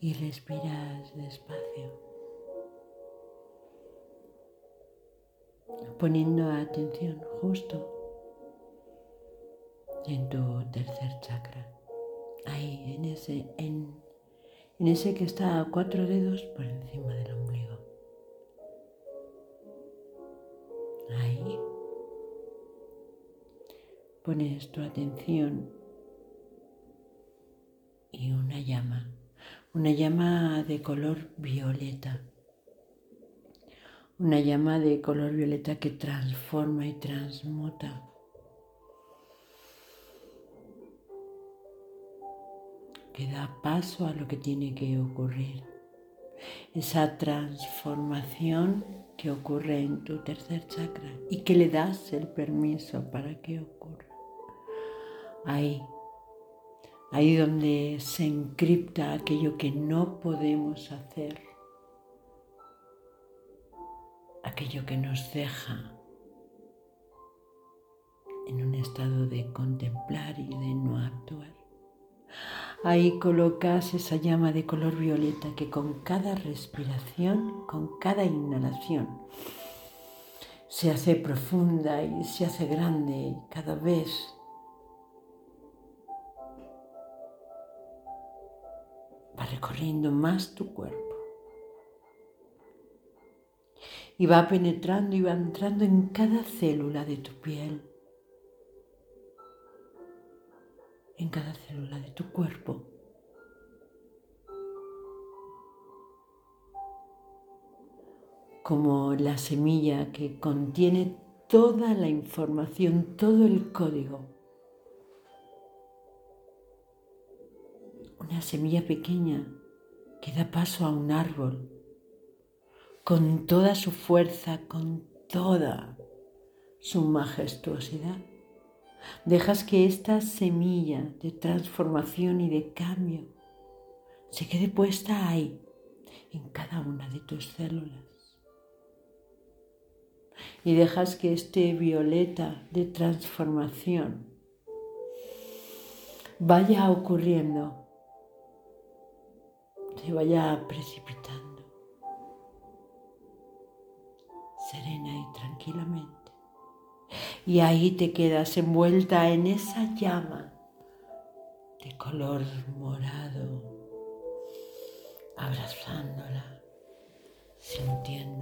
y respiras despacio, poniendo atención justo en tu tercer chakra, ahí, en ese, en, en ese que está a cuatro dedos por encima del ombligo. Ahí. Pones tu atención y una llama, una llama de color violeta, una llama de color violeta que transforma y transmuta. que da paso a lo que tiene que ocurrir. Esa transformación que ocurre en tu tercer chakra y que le das el permiso para que ocurra. Ahí, ahí donde se encripta aquello que no podemos hacer, aquello que nos deja en un estado de contemplar y de no actuar. Ahí colocas esa llama de color violeta que con cada respiración, con cada inhalación, se hace profunda y se hace grande cada vez va recorriendo más tu cuerpo. Y va penetrando y va entrando en cada célula de tu piel, en cada célula de tu cuerpo. Como la semilla que contiene toda la información, todo el código una semilla pequeña que da paso a un árbol, con toda su fuerza, con toda su majestuosidad. Dejas que esta semilla de transformación y de cambio se quede puesta ahí, en cada una de tus células. Y dejas que este violeta de transformación vaya ocurriendo se vaya precipitando, serena y tranquilamente. Y ahí te quedas envuelta en esa llama de color morado, abrazándola, sintiéndola, siendo.